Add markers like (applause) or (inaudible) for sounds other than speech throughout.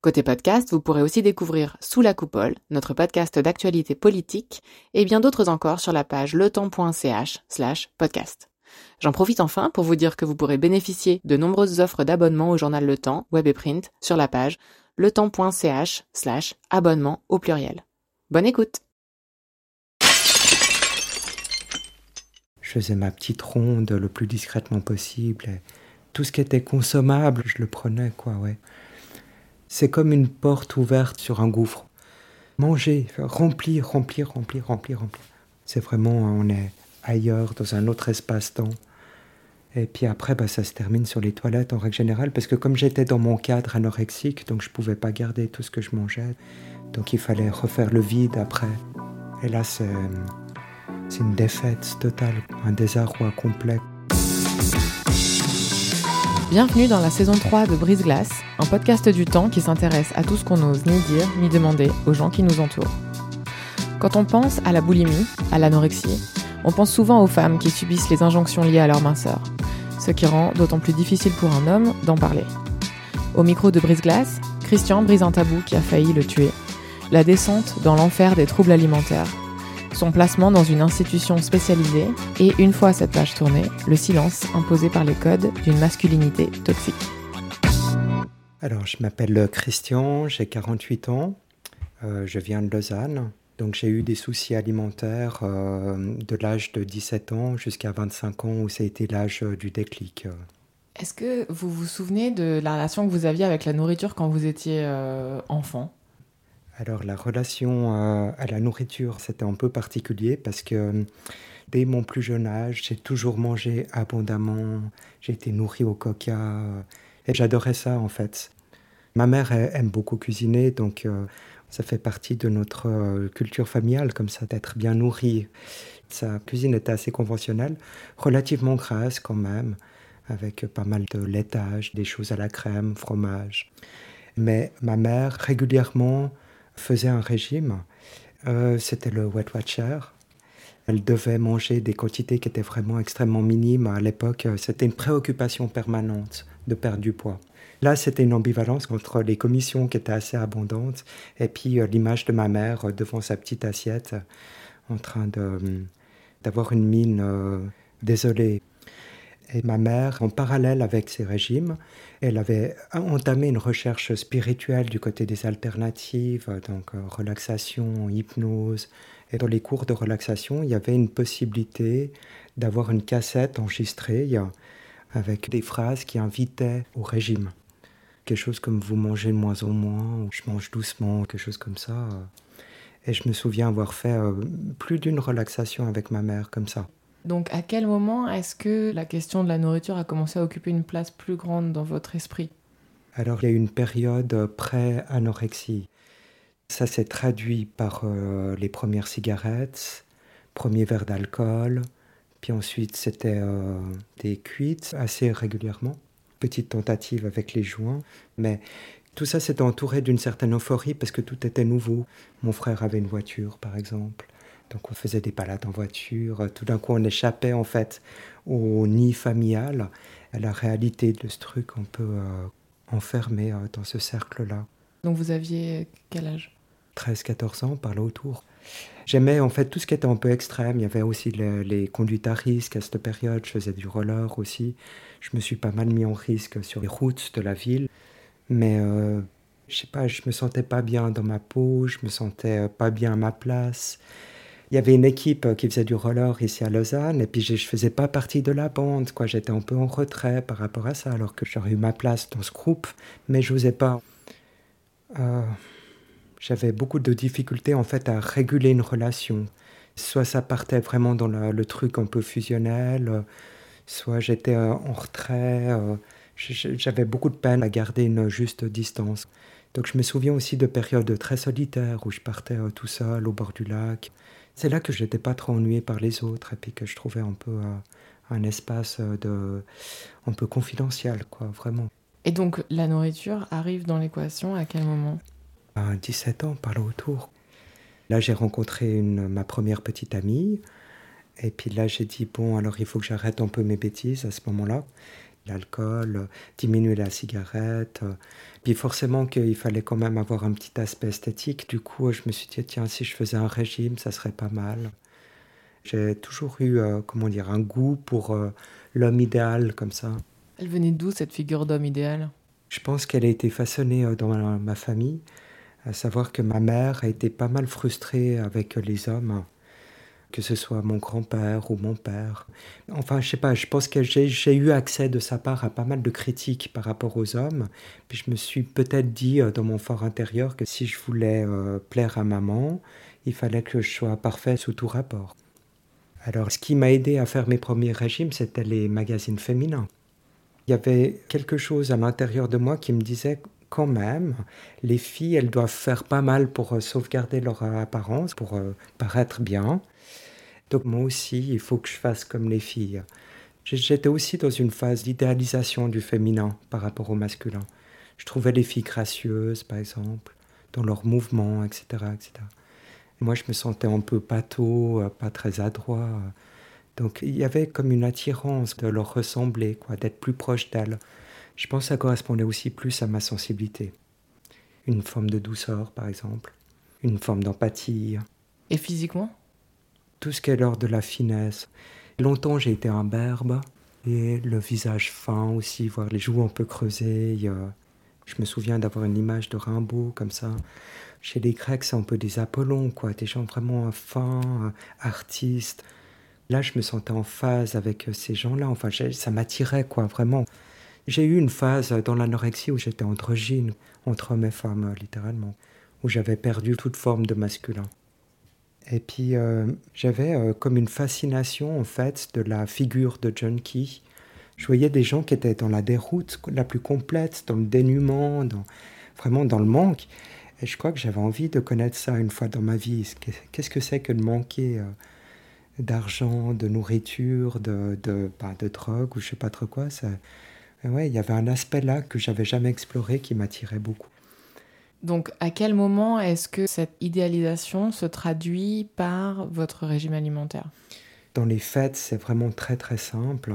Côté podcast, vous pourrez aussi découvrir Sous la coupole, notre podcast d'actualité politique, et bien d'autres encore sur la page letemps.ch slash podcast. J'en profite enfin pour vous dire que vous pourrez bénéficier de nombreuses offres d'abonnement au journal Le Temps, web et print, sur la page letemps.ch slash abonnement au pluriel. Bonne écoute Je faisais ma petite ronde le plus discrètement possible. Tout ce qui était consommable, je le prenais, quoi, ouais. C'est comme une porte ouverte sur un gouffre. Manger, remplir, remplir, remplir, remplir, remplir. C'est vraiment, on est ailleurs, dans un autre espace-temps. Et puis après, bah, ça se termine sur les toilettes en règle générale, parce que comme j'étais dans mon cadre anorexique, donc je ne pouvais pas garder tout ce que je mangeais. Donc il fallait refaire le vide après. Et là, c'est, c'est une défaite totale, un désarroi complet. Bienvenue dans la saison 3 de Brise Glace, un podcast du temps qui s'intéresse à tout ce qu'on n'ose ni dire ni demander aux gens qui nous entourent. Quand on pense à la boulimie, à l'anorexie, on pense souvent aux femmes qui subissent les injonctions liées à leur minceur, ce qui rend d'autant plus difficile pour un homme d'en parler. Au micro de Brise Glace, Christian brise un tabou qui a failli le tuer, la descente dans l'enfer des troubles alimentaires son placement dans une institution spécialisée et, une fois cette page tournée, le silence imposé par les codes d'une masculinité toxique. Alors, je m'appelle Christian, j'ai 48 ans, euh, je viens de Lausanne. Donc j'ai eu des soucis alimentaires euh, de l'âge de 17 ans jusqu'à 25 ans où ça a été l'âge du déclic. Est-ce que vous vous souvenez de la relation que vous aviez avec la nourriture quand vous étiez euh, enfant? Alors la relation euh, à la nourriture, c'était un peu particulier parce que euh, dès mon plus jeune âge, j'ai toujours mangé abondamment, j'ai été nourri au coca euh, et j'adorais ça en fait. Ma mère aime beaucoup cuisiner, donc ça fait partie de notre culture familiale comme ça, d'être bien nourri. Sa cuisine était assez conventionnelle, relativement grasse quand même, avec pas mal de laitage, des choses à la crème, fromage. Mais ma mère régulièrement faisait un régime. Euh, c'était le Wet Watcher. Elle devait manger des quantités qui étaient vraiment extrêmement minimes. À l'époque, euh, c'était une préoccupation permanente de perdre du poids. Là, c'était une ambivalence entre les commissions qui étaient assez abondantes et puis euh, l'image de ma mère devant sa petite assiette en train d'avoir une mine désolée. Et ma mère, en parallèle avec ces régimes, elle avait entamé une recherche spirituelle du côté des alternatives, donc euh, relaxation, hypnose. Et dans les cours de relaxation, il y avait une possibilité d'avoir une cassette enregistrée avec des phrases qui invitaient au régime. Quelque chose comme vous mangez de moins en moins, ou je mange doucement, quelque chose comme ça. Et je me souviens avoir fait euh, plus d'une relaxation avec ma mère comme ça. Donc à quel moment est-ce que la question de la nourriture a commencé à occuper une place plus grande dans votre esprit? Alors il y a une période pré-anorexie. Ça s'est traduit par euh, les premières cigarettes, premier verre d'alcool, puis ensuite c'était euh, des cuites assez régulièrement, petite tentative avec les joints, mais tout ça s'était entouré d'une certaine euphorie parce que tout était nouveau. Mon frère avait une voiture par exemple. Donc on faisait des balades en voiture. Tout d'un coup, on échappait en fait au nid familial, à la réalité de ce truc un peu euh, enfermé euh, dans ce cercle-là. Donc vous aviez quel âge? 13-14 ans, par là autour. J'aimais en fait tout ce qui était un peu extrême. Il y avait aussi les, conduites à risque à cette période. Je faisais du roller aussi. Je me suis pas mal mis en risque sur les routes de la ville. Mais euh, je sais pas, je me sentais pas bien dans ma peau, je me sentais pas bien à ma place. Il y avait une équipe euh, qui faisait du roller ici à Lausanne, et puis je ne faisais pas partie de la bande, quoi. J'étais un peu en retrait par rapport à ça, alors que j'aurais eu ma place dans ce groupe, mais je n'osais pas. Euh, j'avais beaucoup de difficultés en fait à réguler une relation. Soit ça partait vraiment dans le truc un peu fusionnel, soit j'étais euh, en retrait. J'avais beaucoup de peine à garder une juste distance. Donc je me souviens aussi de périodes très solitaires où je partais tout seul au bord du lac. C'est là que je n'étais pas trop ennuyé par les autres et puis que je trouvais un peu, euh, un espace de, un peu confidentiel, quoi, vraiment. Et donc la nourriture arrive dans l'équation à quel moment? À 17 ans, par là autour. Là, j'ai rencontré une, ma première petite amie. Et puis là, j'ai dit, bon, alors il faut que j'arrête un peu mes bêtises à ce moment-là. L'alcool, diminuer la cigarette. Puis forcément qu'il fallait quand même avoir un petit aspect esthétique. Du coup, je me suis dit, tiens, si je faisais un régime, ça serait pas mal. J'ai toujours eu, euh, comment dire, un goût pour euh, l'homme idéal comme ça. Elle venait d'où cette figure d'homme idéal? Je pense qu'elle a été façonnée euh, dans ma famille, à savoir que ma mère a été pas mal frustrée avec les hommes que ce soit mon grand-père ou mon père. Enfin, je sais pas, je pense que j'ai eu accès de sa part à pas mal de critiques par rapport aux hommes. Puis je me suis peut-être dit dans mon fort intérieur que si je voulais plaire à maman, il fallait que je sois parfait sous tout rapport. Alors, ce qui m'a aidé à faire mes premiers régimes, c'était les magazines féminins. Il y avait quelque chose à l'intérieur de moi qui me disait quand même, les filles, elles doivent faire pas mal pour euh, sauvegarder leur apparence, pour euh, paraître bien. Donc moi aussi, il faut que je fasse comme les filles. J'étais aussi dans une phase d'idéalisation du féminin par rapport au masculin. Je trouvais les filles gracieuses, par exemple, dans leurs mouvements, etc., etc. Moi, je me sentais un peu pâteau, euh, pas très adroit. Donc, il y avait comme une attirance de leur ressembler, quoi, d'être plus proche d'elles. Je pense que ça correspondait aussi plus à ma sensibilité. Une forme de douceur, par exemple. Une forme d'empathie. Et physiquement? Tout ce qui est l'ordre de la finesse. Longtemps, j'ai été un berbe. Et le visage fin aussi, voir les joues un peu creusées. Je me souviens d'avoir une image de Rimbaud comme ça. Chez les Grecs, c'est un peu des Apollons, quoi, des gens vraiment fins, euh, artistes. Là, je me sentais en phase avec euh, ces gens-là. Enfin, ça m'attirait, quoi, vraiment. J'ai eu une phase dans l'anorexie où j'étais androgyne, entre hommes et femmes, euh, littéralement, où j'avais perdu toute forme de masculin. Et puis, j'avais comme une fascination, en fait, de la figure de John Key. Je voyais des gens qui étaient dans la déroute la plus complète, dans le dénuement, vraiment dans le manque. Et je crois que j'avais envie de connaître ça une fois dans ma vie. Qu'est-ce que c'est que de manquer euh, d'argent, de nourriture, de, de, bah, drogue ou je sais pas trop quoi? Ouais, il y avait un aspect là que j'avais jamais exploré qui m'attirait beaucoup. Donc, à quel moment est-ce que cette idéalisation se traduit par votre régime alimentaire? Dans les fêtes, c'est vraiment très très simple.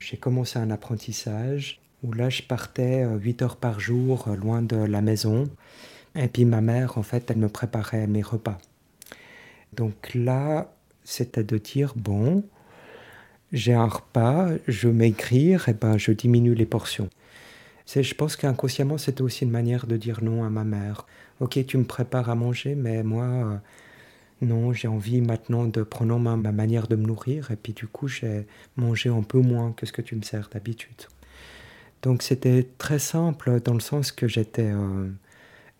J'ai commencé un apprentissage où là, je partais 8 euh, heures par jour euh, loin de la maison. Et puis ma mère, en fait, elle me préparait mes repas. Donc là, c'était de dire, bon, j'ai un repas, je m'écrire, et ben je diminue les portions. C'est, je pense qu'inconsciemment, c'était aussi une manière de dire non à ma mère. Ok, tu me prépares à manger, mais moi, euh, non, j'ai envie maintenant de prendre en main ma manière de me nourrir, et puis du coup, j'ai mangé un peu moins que ce que tu me sers d'habitude. Donc c'était très simple dans le sens que j'étais... Euh,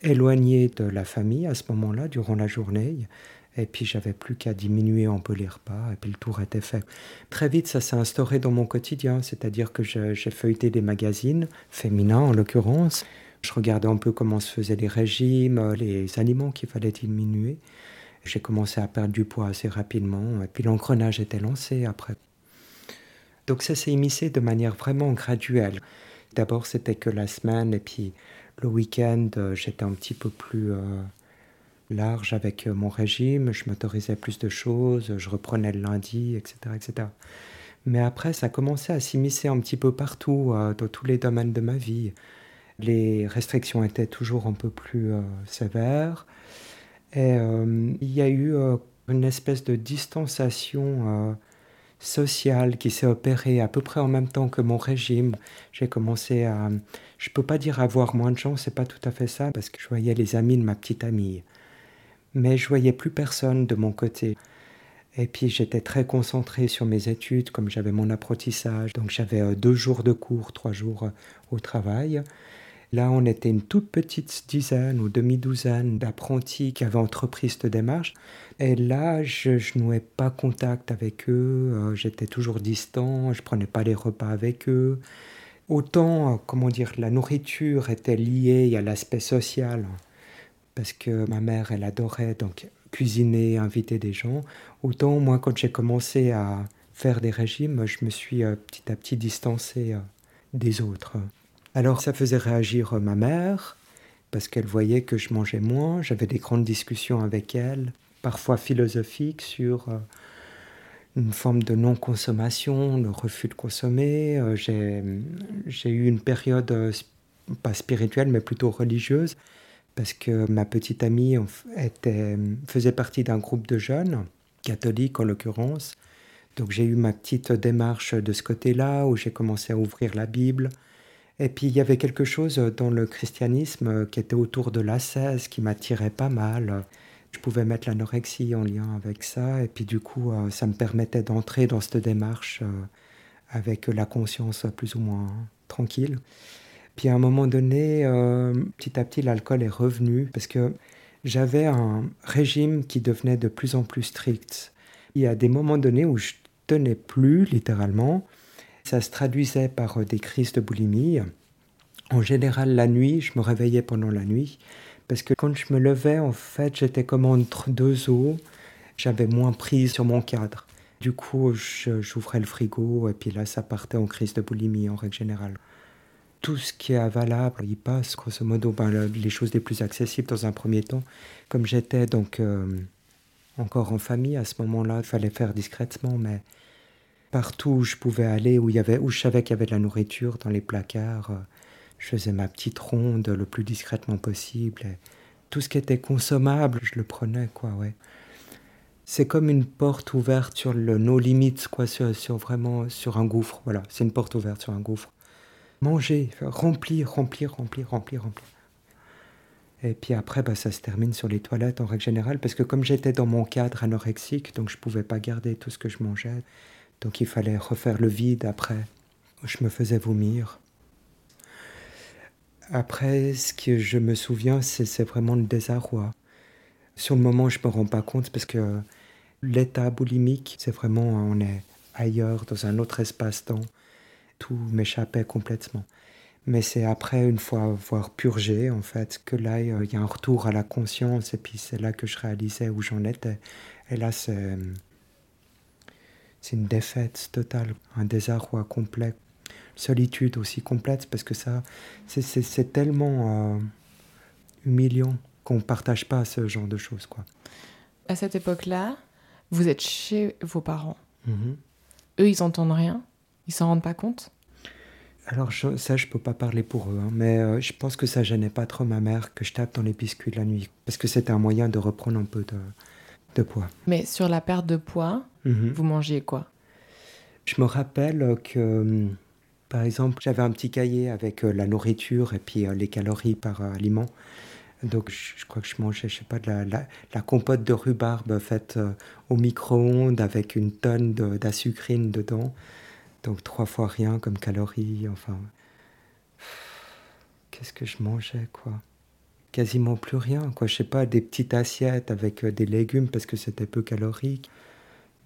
éloigné de la famille à ce moment-là, durant la journée. Et puis j'avais plus qu'à diminuer un peu les repas, et puis le tour était fait. Très vite, ça s'est instauré dans mon quotidien, c'est-à-dire que j'ai feuilleté des magazines, féminins en l'occurrence. Je regardais un peu comment se faisaient les régimes, les aliments qu'il fallait diminuer. J'ai commencé à perdre du poids assez rapidement, et puis l'engrenage était lancé après. Donc ça s'est immiscé de manière vraiment graduelle. D'abord, c'était que la semaine, et puis le week-end, euh, j'étais un petit peu plus euh, large avec euh, mon régime, je m'autorisais plus de choses, je reprenais le lundi, etc. etc. Mais après, ça commençait à s'immiscer un petit peu partout, dans tous les domaines de ma vie. Les restrictions étaient toujours un peu plus sévères. Et il y a eu une espèce de distanciation sociale qui s'est opérée à peu près en même temps que mon régime. J'ai commencé à, je peux pas dire avoir moins de gens, c'est pas tout à fait ça, parce que je voyais les amis de ma petite amie, mais je voyais plus personne de mon côté. Et puis j'étais très concentré sur mes études, comme j'avais mon apprentissage, donc j'avais euh, deux jours de cours, trois jours euh, au travail. Là, on était une toute petite dizaine ou demi-douzaine d'apprentis qui avaient entrepris cette démarche. Et là, je, ne nouais pas contact avec eux, euh, j'étais toujours distant, je prenais pas les repas avec eux. Autant, comment dire, la nourriture était liée à l'aspect social, parce que ma mère, elle adorait donc cuisiner, inviter des gens. Autant, moi, quand j'ai commencé à faire des régimes, je me suis petit à petit distancé des autres. Alors ça faisait réagir ma mère, parce qu'elle voyait que je mangeais moins, j'avais des grandes discussions avec elle, parfois philosophiques, sur une forme de non-consommation, le refus de consommer. J'ai eu une période, pas spirituelle, mais plutôt religieuse, parce que ma petite amie faisait partie d'un groupe de jeunes, catholiques en l'occurrence. Donc j'ai eu ma petite démarche de ce côté-là, où j'ai commencé à ouvrir la Bible. Et puis il y avait quelque chose dans le christianisme qui était autour de l'ascèse qui m'attirait pas mal. Je pouvais mettre l'anorexie en lien avec ça, et puis du coup euh, ça me permettait d'entrer dans cette démarche euh, avec la conscience plus ou moins tranquille. Puis à un moment donné, euh, petit à petit, l'alcool est revenu parce que j'avais un régime qui devenait de plus en plus strict. Il y a des moments donnés où je tenais plus, littéralement. Ça se traduisait par euh, des crises de boulimie. En général, la nuit, je me réveillais pendant la nuit. Parce que quand je me levais, en fait, j'étais comme entre deux eaux. J'avais moins prise sur mon cadre. Du coup, j'ouvrais le frigo et puis là, ça partait en crise de boulimie en règle générale tout ce qui est avalable, il passe, grosso modo, ben, les choses les plus accessibles dans un premier temps. Comme j'étais donc euh, encore en famille à ce moment-là, il fallait faire discrètement, mais partout où je pouvais aller, où, il y avait, où je savais qu'il y avait de la nourriture dans les placards, euh, je faisais ma petite ronde le plus discrètement possible. tout ce qui était consommable, je le prenais, quoi, ouais. C'est comme une porte ouverte sur le no limits, quoi, sur, sur vraiment sur un gouffre. Voilà, c'est une porte ouverte sur un gouffre manger, remplir, remplir, remplir, remplir, remplir. Et puis après, bah, ça se termine sur les toilettes en règle générale, parce que comme j'étais dans mon cadre anorexique, donc je ne pouvais pas garder tout ce que je mangeais, donc il fallait refaire le vide après. Je me faisais vomir. Après, ce que je me souviens, c'est vraiment le désarroi. Sur le moment, je ne me rends pas compte parce que l'état boulimique, c'est vraiment, on est ailleurs, dans un autre espace-temps tout m'échappait complètement. Mais c'est après, une fois avoir purgé, en fait, que là, il y a un retour à la conscience, et puis c'est là que je réalisais où j'en étais. Et là, c'est, c'est une défaite totale, un désarroi complet, solitude aussi complète, parce que ça, c'est, c'est, tellement euh, humiliant qu'on ne partage pas ce genre de choses. Quoi. À cette époque-là, vous êtes chez vos parents. Mm-hmm. Eux, ils n'entendent rien ils s'en rendent pas compte? Alors ça, je peux pas parler pour eux, hein, mais euh, je pense que ça gênait pas trop ma mère que je tape dans les biscuits la nuit, parce que c'était un moyen de reprendre un peu de, poids. Mais sur la perte de poids, mhm. vous mangiez quoi? Je me rappelle que, par exemple, j'avais un petit cahier avec euh, la nourriture et puis euh, les calories par aliment. Donc je, crois que je mangeais, je sais pas, de la, la, compote de rhubarbe faite au micro-ondes avec une tonne d'azucrine dedans. Donc trois fois rien comme calories, enfin. Qu'est-ce que je mangeais, quoi? Quasiment plus rien, quoi. Je sais pas, des petites assiettes avec euh, des légumes parce que c'était peu calorique.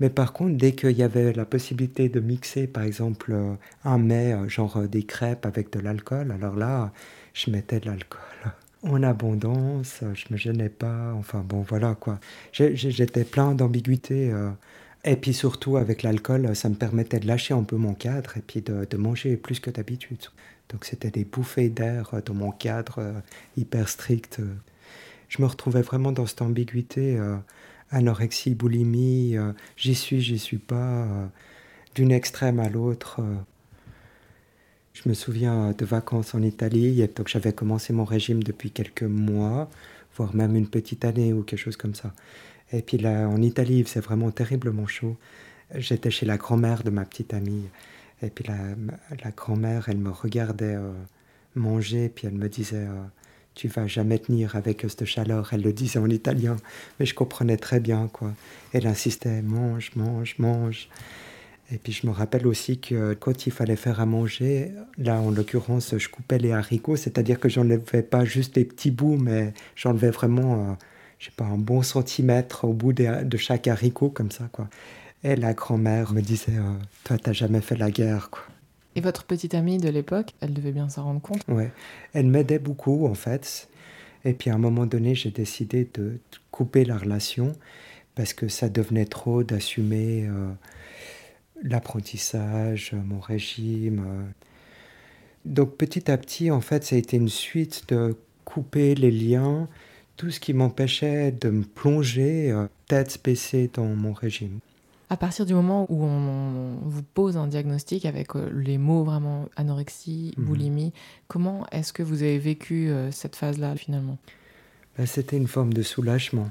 Mais par contre, dès qu'il y avait la possibilité de mixer, par exemple, euh, un mets, euh, genre des crêpes avec de l'alcool, alors là, je mettais de l'alcool (laughs) en abondance, je me gênais pas, enfin bon, voilà quoi. J'étais plein d'ambiguïté. Et puis surtout, avec l'alcool, ça me permettait de lâcher un peu mon cadre et puis de, manger plus que d'habitude. Donc c'était des bouffées d'air dans mon cadre euh, hyper strict. Je me retrouvais vraiment dans cette ambiguïté, euh, anorexie, boulimie, euh, j'y suis, j'y suis pas, d'une extrême à l'autre. Je me souviens de vacances en Italie, donc j'avais commencé mon régime depuis quelques mois, voire même une petite année ou quelque chose comme ça. Et puis là, en Italie, c'est vraiment terriblement chaud. J'étais chez la grand-mère de ma petite amie. Et puis la, la grand-mère, elle me regardait euh, manger, puis elle me disait euh, Tu vas jamais tenir avec cette chaleur. Elle le disait en italien, mais je comprenais très bien. quoi. Elle insistait Mange, mange, mange. Et puis je me rappelle aussi que quand il fallait faire à manger, là en l'occurrence, je coupais les haricots, c'est-à-dire que j'enlevais pas juste des petits bouts, mais j'enlevais vraiment. Euh, je sais pas, un bon centimètre au bout de, chaque haricot, comme ça, quoi. Et la grand-mère me disait, euh, toi, t'as jamais fait la guerre, quoi. Et votre petite amie de l'époque, elle devait bien s'en rendre compte? Ouais, elle m'aidait beaucoup, en fait. Et puis, à un moment donné, j'ai décidé de couper la relation parce que ça devenait trop d'assumer... Euh, l'apprentissage, mon régime. Donc petit à petit, en fait, ça a été une suite de couper les liens, tout ce qui m'empêchait de me plonger euh, tête baissée dans mon régime. À partir du moment où on vous pose un diagnostic avec euh, les mots vraiment anorexie, mhm. boulimie, comment est-ce que vous avez vécu euh, cette phase-là finalement? Ben, C'était une forme de soulagement.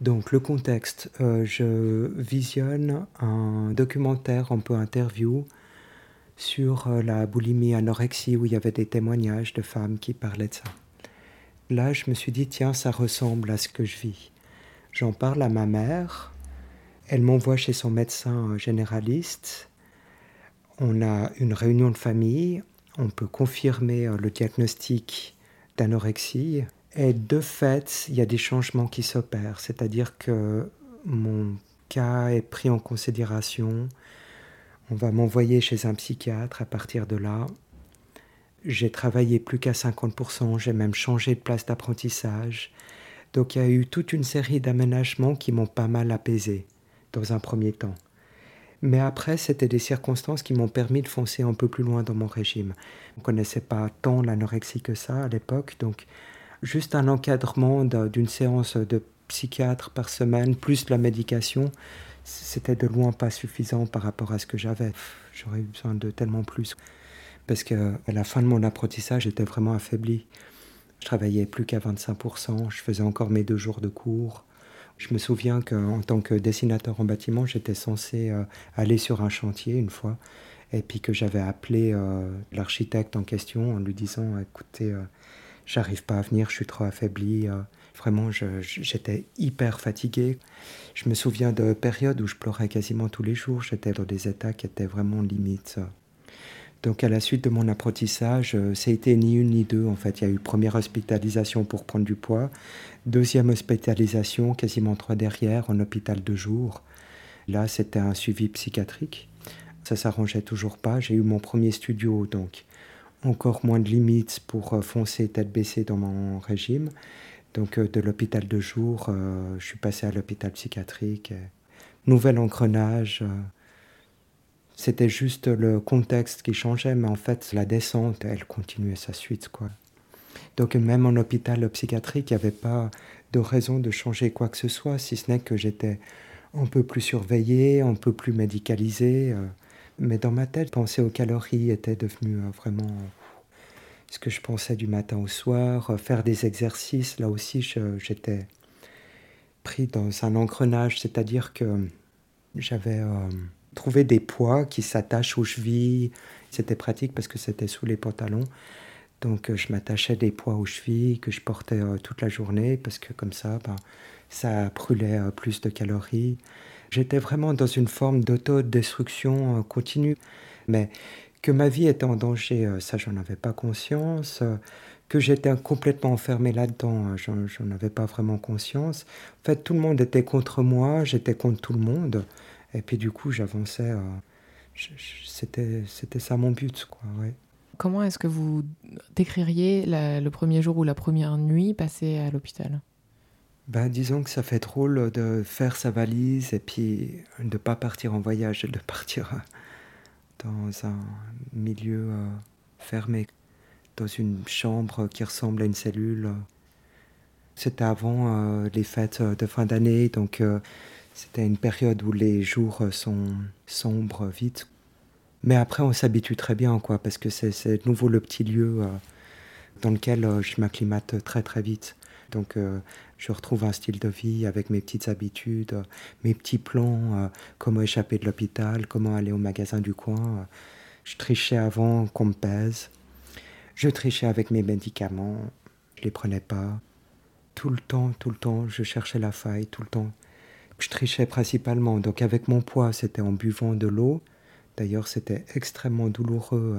Donc le contexte, je visionne un documentaire un peu interview sur la boulimie anorexie où il y avait des témoignages de femmes qui parlaient de ça. Là, je me suis dit, tiens, ça ressemble à ce que je vis. J'en parle à ma mère. Elle m'envoie chez son médecin généraliste. On a une réunion de famille. On peut confirmer euh, le diagnostic d'anorexie. Et de fait, il y a des changements qui s'opèrent. C'est-à-dire que mon cas est pris en considération. On va m'envoyer chez un psychiatre à partir de là. J'ai travaillé plus qu'à 50%, j'ai même changé de place d'apprentissage. Donc il y a eu toute une série d'aménagements qui m'ont pas mal apaisé dans un premier temps. Mais après, c'était des circonstances qui m'ont permis de foncer un peu plus loin dans mon régime. On ne connaissait pas tant l'anorexie que ça à l'époque, donc juste un encadrement d'une séance de psychiatre par semaine, plus la médication, c'était de loin pas suffisant par rapport à ce que j'avais. J'aurais eu besoin de tellement plus parce qu'à la fin de mon apprentissage, j'étais vraiment affaibli. Je travaillais plus qu'à 25%, je faisais encore mes deux jours de cours. Je me souviens qu'en tant que dessinateur en bâtiment, j'étais censé euh, aller sur un chantier une fois, et puis que j'avais appelé euh, l'architecte en question en lui disant écoutez, euh, j'arrive pas à venir, je suis trop affaibli. vraiment, j'étais hyper fatigué. Je me souviens de périodes où je pleurais quasiment tous les jours. J'étais dans des états qui étaient vraiment limites. Donc à la suite de mon apprentissage, euh, ça a été ni une ni deux. En fait, il y a eu première hospitalisation pour prendre du poids, deuxième hospitalisation, quasiment trois derrière, en hôpital de jour. Là, c'était un suivi psychiatrique. Ça s'arrangeait toujours pas. J'ai eu mon premier studio, donc encore moins de limites pour euh, foncer tête baissée dans mon régime. Donc euh, de l'hôpital de jour, je suis passé à l'hôpital psychiatrique. Nouvel engrenage. C'était juste le contexte qui changeait, mais en fait, la descente, elle continuait sa suite, quoi. Donc même en hôpital psychiatrique, il n'y avait pas de raison de changer quoi que ce soit, si ce n'est que j'étais un peu plus surveillé, un peu plus médicalisé. Euh. Mais dans ma tête, penser aux calories était devenu euh, vraiment ce que je pensais du matin au soir. Faire des exercices, là aussi, j'étais pris dans un engrenage, c'est-à-dire que j'avais... Euh, trouver des poids qui s'attachent aux chevilles. C'était pratique parce que c'était sous les pantalons. Donc euh, je m'attachais des poids aux chevilles que je portais euh, toute la journée parce que comme ça, ben, ça brûlait euh, plus de calories. J'étais vraiment dans une forme d'autodestruction continue. Mais que ma vie était en danger, ça, j'en avais pas conscience. Que j'étais complètement enfermé là-dedans, j'en avais pas vraiment conscience. En fait, tout le monde était contre moi, j'étais contre tout le monde. Et puis du coup, j'avançais. Euh, c'était, c'était ça mon but, quoi. Ouais. Comment est-ce que vous décririez le premier jour ou la première nuit passée à l'hôpital? Ben, disons que ça fait drôle de faire sa valise et puis de ne pas partir en voyage, de partir euh, dans un milieu euh, fermé, dans une chambre qui ressemble à une cellule. C'était avant les fêtes de fin d'année, donc c'était une période où les jours sont sombres vite. Mais après, on s'habitue très bien, quoi, parce que c'est de nouveau le petit lieu euh, dans lequel euh, je m'acclimate très très vite. Donc, euh, je retrouve un style de vie avec mes petites habitudes, mes petits plans, comment échapper de l'hôpital, comment aller au magasin du coin. Je trichais avant qu'on me pèse. Je trichais avec mes médicaments. Je les prenais pas. Tout le temps, tout le temps, je cherchais la faille, tout le temps. Je trichais principalement, donc avec mon poids, c'était en buvant de l'eau. D'ailleurs, c'était extrêmement douloureux.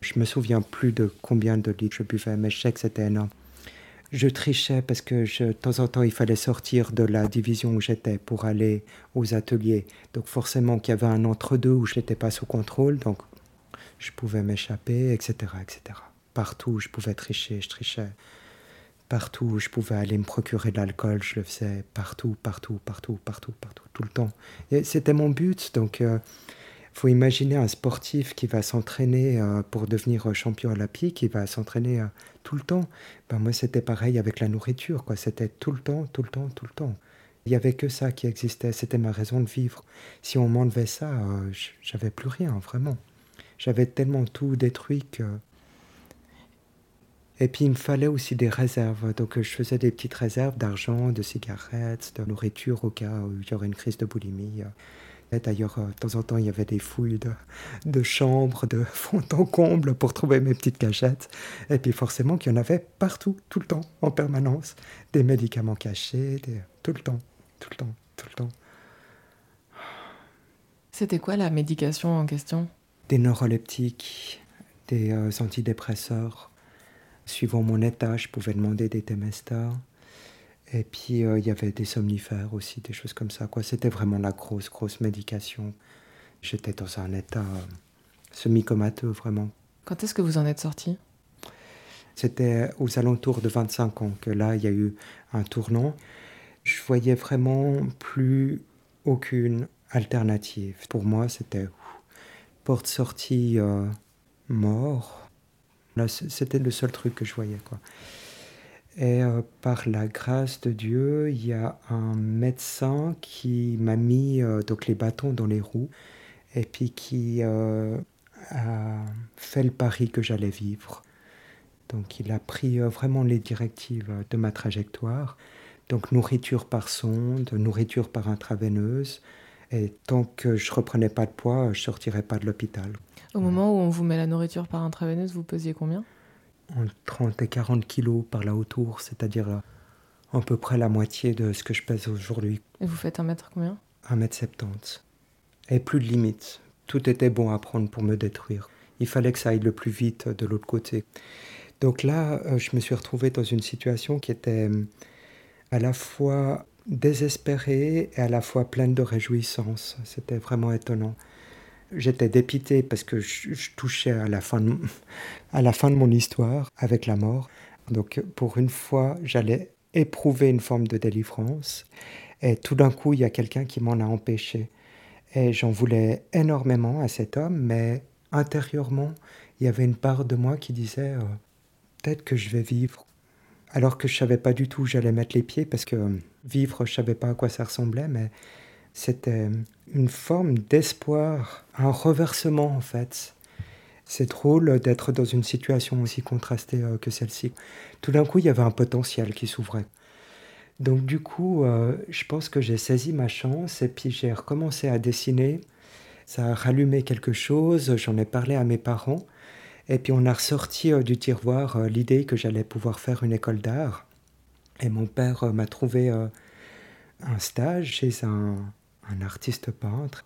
Je me souviens plus de combien de litres je buvais, mais je sais que c'était énorme. Je trichais parce que de temps en temps, il fallait sortir de la division où j'étais pour aller aux ateliers. Donc forcément qu'il y avait un entre-deux où je n'étais pas sous contrôle, donc je pouvais m'échapper, etc., etc. Partout, je pouvais tricher, je trichais Partout où je pouvais aller me procurer de l'alcool, je le faisais partout, partout, partout, partout, partout, tout le temps. C'était mon but. Donc, il faut imaginer un sportif qui va s'entraîner pour devenir champion olympique, qui va s'entraîner tout le temps. Ben, moi, c'était pareil avec la nourriture. Quoi. C'était tout le temps, tout le temps, tout le temps. Il n'y avait que ça qui existait. C'était ma raison de vivre. Si on m'enlevait ça, j'avais plus rien, vraiment. J'avais tellement tout détruit que et puis il me fallait aussi des réserves. Donc je faisais des petites réserves d'argent, de cigarettes, de nourriture au cas où il y aurait une crise de boulimie. D'ailleurs, euh, de temps en temps, il y avait des fouilles de, de chambres, de (laughs) fond en comble pour trouver mes petites cachettes. Et puis forcément qu'il y en avait partout, tout le temps, en permanence. Des médicaments cachés, tout le temps, tout le temps, tout le temps. C'était quoi la médication en question? Des neuroleptiques, des euh, antidépresseurs, Suivant mon état, je pouvais demander des Temesta. Et puis, euh, il y avait des somnifères aussi, des choses comme ça. Quoi. C'était vraiment la grosse, grosse médication. J'étais dans un état euh, semi-comateux, vraiment. Quand est-ce que vous en êtes sorti? C'était aux alentours de 25 ans que là, il y a eu un tournant. Je voyais vraiment plus aucune alternative. Pour moi, c'était porte-sortie euh, mort C'était le seul truc que je voyais. Quoi. Et euh, par la grâce de Dieu, il y a un médecin qui m'a mis euh, donc les bâtons dans les roues et puis qui euh, a fait le pari que j'allais vivre. Donc il a pris vraiment les directives de ma trajectoire. Donc nourriture par sonde, nourriture par intraveineuse. Et tant que je reprenais pas de poids, je sortirais pas de l'hôpital. Au moment où on vous met la nourriture par intraveineuse, vous pesiez combien? Entre 30 et 40 kilos par là autour, c'est-à-dire euh, à peu près la moitié de ce que je pèse aujourd'hui. Et vous faites un mètre combien? Un mètre 70. Et plus de limite. Tout était bon à prendre pour me détruire. Il fallait que ça aille le plus vite de l'autre côté. Donc là, euh, je me suis retrouvé dans une situation qui était à la fois désespérée et à la fois pleine de réjouissance. C'était vraiment étonnant j'étais dépité parce que je, touchais à la, fin de, à la fin de mon histoire avec la mort. Donc pour une fois, j'allais éprouver une forme de délivrance. Et tout d'un coup, il y a quelqu'un qui m'en a empêché. Et j'en voulais énormément à cet homme, mais intérieurement, il y avait une part de moi qui disait euh, peut-être que je vais vivre. Alors que je savais pas du tout où j'allais mettre les pieds, parce que vivre, je savais pas à quoi ça ressemblait, mais c'était une forme d'espoir, un reversement en fait. C'est drôle d'être dans une situation aussi contrastée euh, que celle-ci. Tout d'un coup, il y avait un potentiel qui s'ouvrait. Donc du coup, euh, je pense que j'ai saisi ma chance et puis j'ai recommencé à dessiner. Ça a rallumé quelque chose, j'en ai parlé à mes parents. Et puis on a ressorti euh, du tiroir l'idée que j'allais pouvoir faire une école d'art. Et mon père m'a trouvé un stage chez un, un artiste peintre,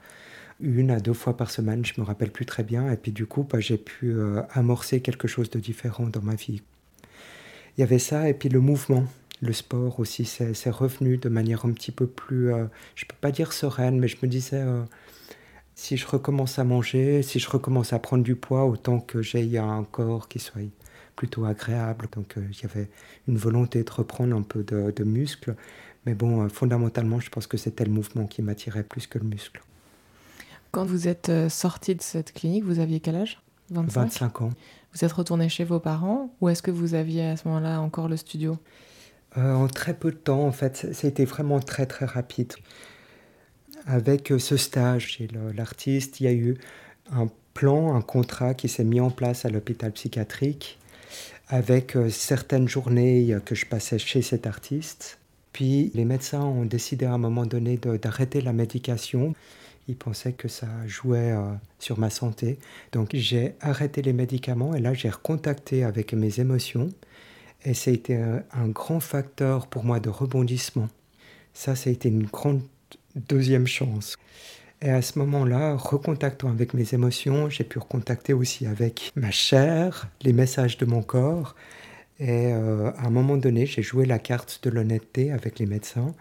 une à deux fois par semaine, je me rappelle plus très bien, et puis du coup, bah, j'ai pu euh, amorcer quelque chose de différent dans ma vie. Il y avait ça, et puis le mouvement, le sport aussi, c'est revenu de manière un petit peu plus, euh, je peux pas dire sereine, mais je me disais, euh, si je recommence à manger, si je recommence à prendre du poids, autant que j'ai un corps qui soit plutôt agréable. Donc il y avait une volonté de reprendre un peu de, de muscle. Mais bon, euh, fondamentalement, je pense que c'était le mouvement qui m'attirait plus que le muscle. Quand vous êtes euh, sorti de cette clinique, vous aviez quel âge? 25, 25 ans. Vous êtes retourné chez vos parents ou est-ce que vous aviez à ce moment-là encore le studio? Euh, En très peu de temps, en fait. Ça a été vraiment très très rapide. Avec ce stage chez l'artiste, il y a eu un plan, un contrat qui s'est mis en place à l'hôpital psychiatrique avec certaines journées que je passais chez cet artiste puis les médecins ont décidé à un moment donné d'arrêter la médication. Ils pensaient que ça jouait euh, sur ma santé. Donc j'ai arrêté les médicaments et là j'ai recontacté avec mes émotions. Et ça a été un, un grand facteur pour moi de rebondissement. Ça, ça a été une grande deuxième chance. Et à ce moment-là, recontactant avec mes émotions, j'ai pu recontacter aussi avec ma chair, les messages de mon corps. Et euh, à un moment donné, j'ai joué la carte de l'honnêteté avec les médecins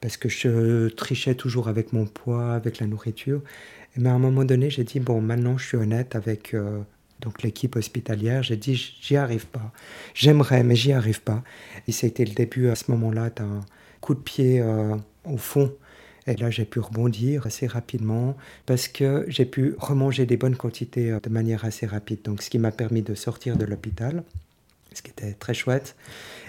parce que je trichais toujours avec mon poids, avec la nourriture. Mais à un moment donné, j'ai dit bon, maintenant je suis honnête avec euh, donc l'équipe hospitalière. J'ai dit, j'y arrive pas. J'aimerais, mais j'y arrive pas. Et c'était le début à ce moment-là d'un coup de pied euh, au fond. Et là, j'ai pu rebondir assez rapidement parce que j'ai pu remanger des bonnes quantités de manière assez rapide. Donc, ce qui m'a permis de sortir de l'hôpital, ce qui était très chouette.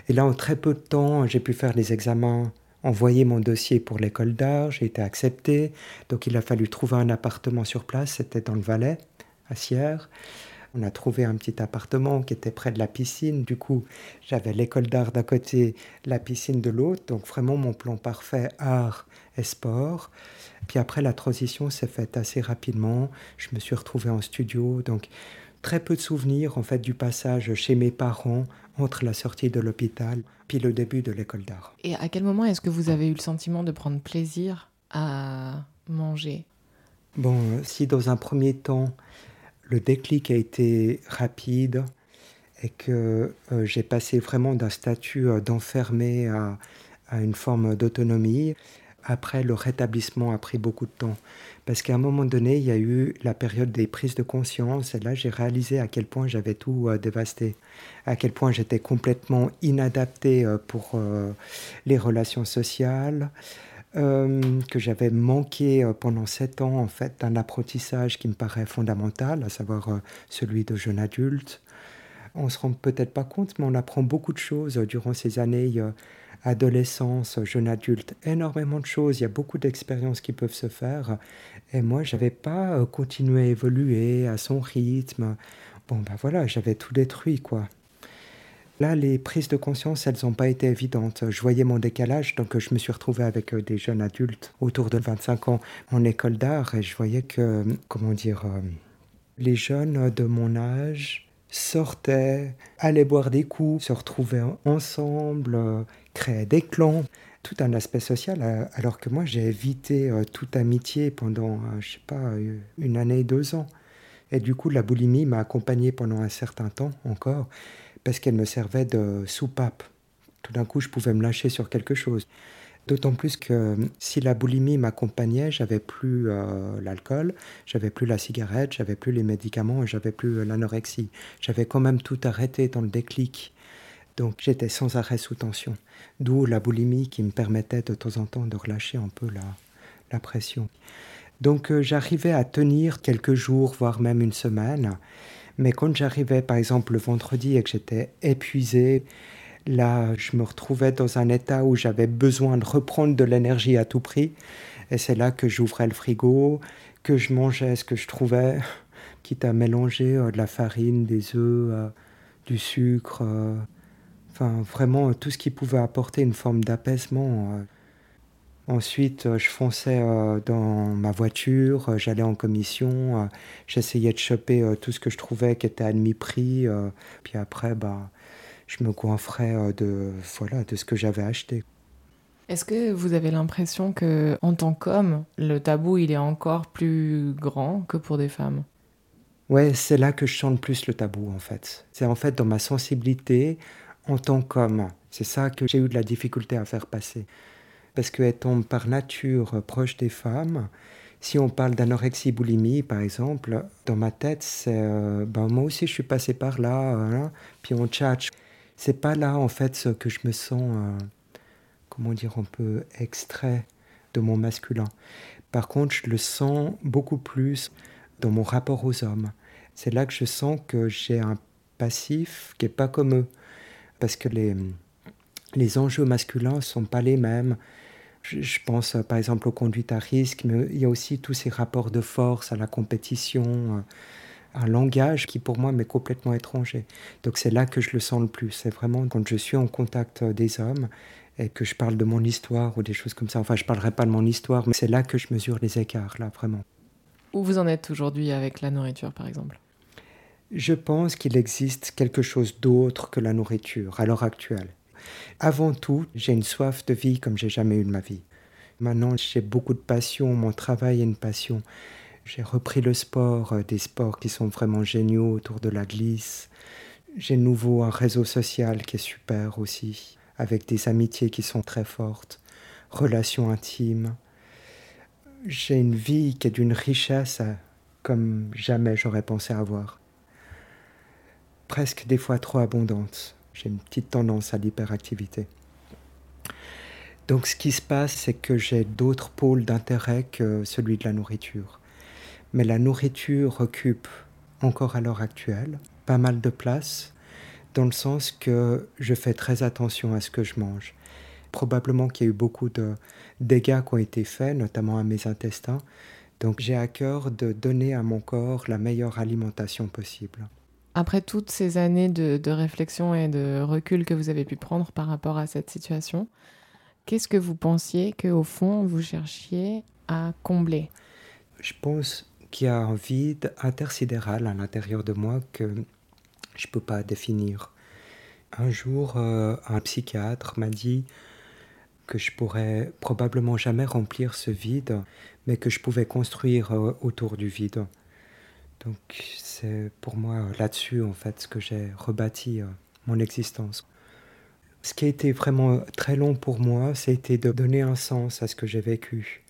Et là, en très peu de temps, j'ai pu faire les examens envoyer mon dossier pour l'école d'art, j'ai été accepté. Donc il a fallu trouver un appartement sur place, c'était dans le Valais, à Sierre. On a trouvé un petit appartement qui était près de la piscine. Du coup, j'avais l'école d'art d'un côté, la piscine de l'autre. Donc vraiment mon plan parfait, art et sport. Puis après, la transition s'est faite assez rapidement. Je me suis retrouvé en studio. Donc très peu de souvenirs en fait du passage chez mes parents entre la sortie de l'hôpital puis le début de l'école d'art. Et à quel moment est-ce que vous avez eu le sentiment de prendre plaisir à manger? Bon, si dans un premier temps, le déclic a été rapide et que euh, j'ai passé vraiment d'un statut euh, d'enfermé à, à, une forme d'autonomie. Après, le rétablissement a pris beaucoup de temps. Parce qu'à un moment donné, il y a eu la période des prises de conscience. Et là, j'ai réalisé à quel point j'avais tout euh, dévasté. À quel point j'étais complètement inadapté pour les relations sociales. Euh, que j'avais manqué euh, pendant sept ans en fait d'un apprentissage qui me paraît fondamental, à savoir euh, celui de jeune adulte. On se rend peut-être pas compte, mais on apprend beaucoup de choses durant ces années adolescence, jeune adulte, énormément de choses. Il y a beaucoup d'expériences qui peuvent se faire. Et moi, j'avais pas continué à évoluer à son rythme. Bon, ben voilà, j'avais tout détruit, quoi. Là, les prises de conscience, elles n'ont pas été évidentes. Je voyais mon décalage, donc je me suis retrouvé avec euh, des jeunes adultes autour de 25 ans en école d'art et je voyais que, comment dire, euh, les jeunes de mon âge sortaient, allaient boire des coups, se retrouvaient ensemble, euh, créaient des clans tout un aspect social, alors que moi j'ai évité toute amitié pendant, je sais pas, une année, deux ans. Et du coup, la boulimie m'a accompagné pendant un certain temps encore parce qu'elle me servait de soupape. Tout d'un coup, je pouvais me lâcher sur quelque chose. D'autant plus que si la boulimie m'accompagnait, j'avais plus euh, l'alcool, j'avais plus la cigarette, j'avais plus les médicaments, j'avais plus l'anorexie. J'avais quand même tout arrêté dans le déclic. Donc j'étais sans arrêt sous tension. D'où la boulimie qui me permettait de temps en temps de relâcher un peu la, la pression. Donc euh, j'arrivais à tenir quelques jours, voire même une semaine. Mais quand j'arrivais, par exemple, le vendredi et que j'étais épuisé, là, je me retrouvais dans un état où j'avais besoin de reprendre de l'énergie à tout prix. Et c'est là que j'ouvrais le frigo, que je mangeais ce que je trouvais, (laughs) quitte à mélanger euh, de la farine, des œufs, euh, du sucre, euh, enfin vraiment tout ce qui pouvait apporter une forme d'apaisement. Ensuite, je fonçais dans ma voiture, j'allais en commission, j'essayais de choper tout ce que je trouvais qui était à demi-prix. Puis après, bah, je me coinfrais de, voilà, de ce que j'avais acheté. Est-ce que vous avez l'impression que, en tant qu'homme, le tabou il est encore plus grand que pour des femmes? Ouais, c'est là que je sens le plus le tabou en fait. C'est en fait dans ma sensibilité en tant qu'homme. C'est ça que j'ai eu de la difficulté à faire passer parce qu'elle tombe par nature proche des femmes. Si on parle d'anorexie boulimie, par exemple, dans ma tête, c'est euh, ben moi aussi je suis passé par là, hein, puis on tchatche. C'est pas là en fait ce que je me sens, euh, comment dire, un peu extrait de mon masculin. Par contre, je le sens beaucoup plus dans mon rapport aux hommes. C'est là que je sens que j'ai un passif qui est pas comme eux, parce que les les enjeux masculins sont pas les mêmes. Je, pense par exemple aux conduites à risque, mais il y a aussi tous ces rapports de force à la compétition, euh, un langage qui pour moi m'est complètement étranger. Donc c'est là que je le sens le plus. C'est vraiment quand je suis en contact euh, des hommes et que je parle de mon histoire ou des choses comme ça. Enfin, je parlerai pas de mon histoire, mais c'est là que je mesure les écarts, là, vraiment. Où vous en êtes aujourd'hui avec la nourriture, par exemple? Je pense qu'il existe quelque chose d'autre que la nourriture à l'heure actuelle. Avant tout, j'ai une soif de vie comme j'ai jamais eu de ma vie. Maintenant, j'ai beaucoup de passion, mon travail est une passion. J'ai repris le sport, euh, des sports qui sont vraiment géniaux autour de la glisse. J'ai nouveau un réseau social qui est super aussi, avec des amitiés qui sont très fortes, relations intimes. J'ai une vie qui est d'une richesse euh, comme jamais j'aurais pensé avoir. presque des fois trop abondante. J'ai une petite tendance à l'hyperactivité. Donc ce qui se passe, c'est que j'ai d'autres pôles d'intérêt que celui de la nourriture. Mais la nourriture occupe encore à l'heure actuelle pas mal de place, dans le sens que je fais très attention à ce que je mange. Probablement qu'il y a eu beaucoup de dégâts qui ont été faits, notamment à mes intestins. Donc j'ai à cœur de donner à mon corps la meilleure alimentation possible. Après toutes ces années de, de réflexion et de recul que vous avez pu prendre par rapport à cette situation, Qu'est-ce que vous pensiez qu'au fond, vous cherchiez à combler? Je pense qu'il y a un vide intersidéral à l'intérieur de moi que je ne peux pas définir. Un jour, euh, un psychiatre m'a dit que je pourrais probablement jamais remplir ce vide, mais que je pouvais construire euh, autour du vide. Donc c'est pour moi là-dessus en fait ce que j'ai rebâti euh, mon existence. Ce qui a été vraiment très long pour moi, c'était de donner un sens à ce que j'ai vécu.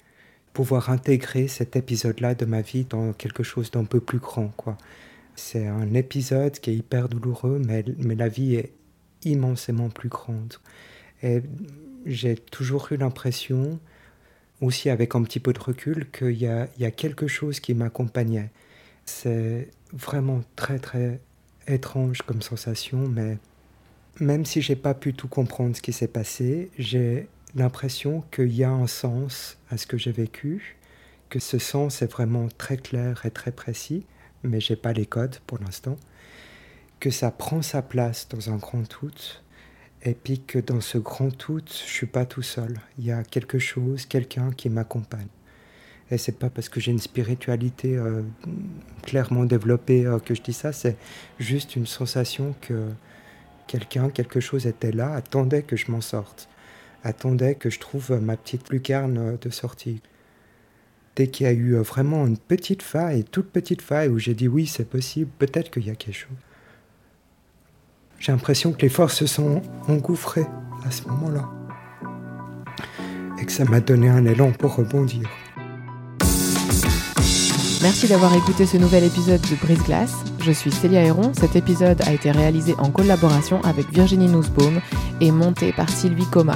Pouvoir intégrer cet épisode-là de ma vie dans quelque chose d'un peu plus grand, quoi. C'est un épisode qui est hyper douloureux, mais, mais la vie est immensément plus grande. Et j'ai toujours eu l'impression, aussi avec un petit peu de recul, qu'il y a, il y a quelque chose qui m'accompagnait. C'est vraiment très très étrange comme sensation, mais même si j'ai pas pu tout comprendre ce qui s'est passé, j'ai l'impression qu'il y a un sens à ce que j'ai vécu, que ce sens est vraiment très clair et très précis, mais j'ai pas les codes pour l'instant, que ça prend sa place dans un grand tout, et puis que dans ce grand tout, je suis pas tout seul. Il y a quelque chose, quelqu'un qui m'accompagne. Et c'est pas parce que j'ai une spiritualité euh, clairement développée euh, que je dis ça, c'est juste une sensation que quelqu'un, quelque chose était là, attendait que je m'en sorte, attendait que je trouve ma petite lucarne de sortie. Dès qu'il y a eu vraiment une petite faille, toute petite faille, où j'ai dit oui, c'est possible, peut-être qu'il y a quelque chose. J'ai l'impression que les forces se sont engouffrées à ce moment-là. Et que ça m'a donné un élan pour rebondir. Merci d'avoir écouté ce nouvel épisode de Brise Glace. Je suis Célia Héron. Cet épisode a été réalisé en collaboration avec Virginie Nussbaum et monté par Sylvie Coma.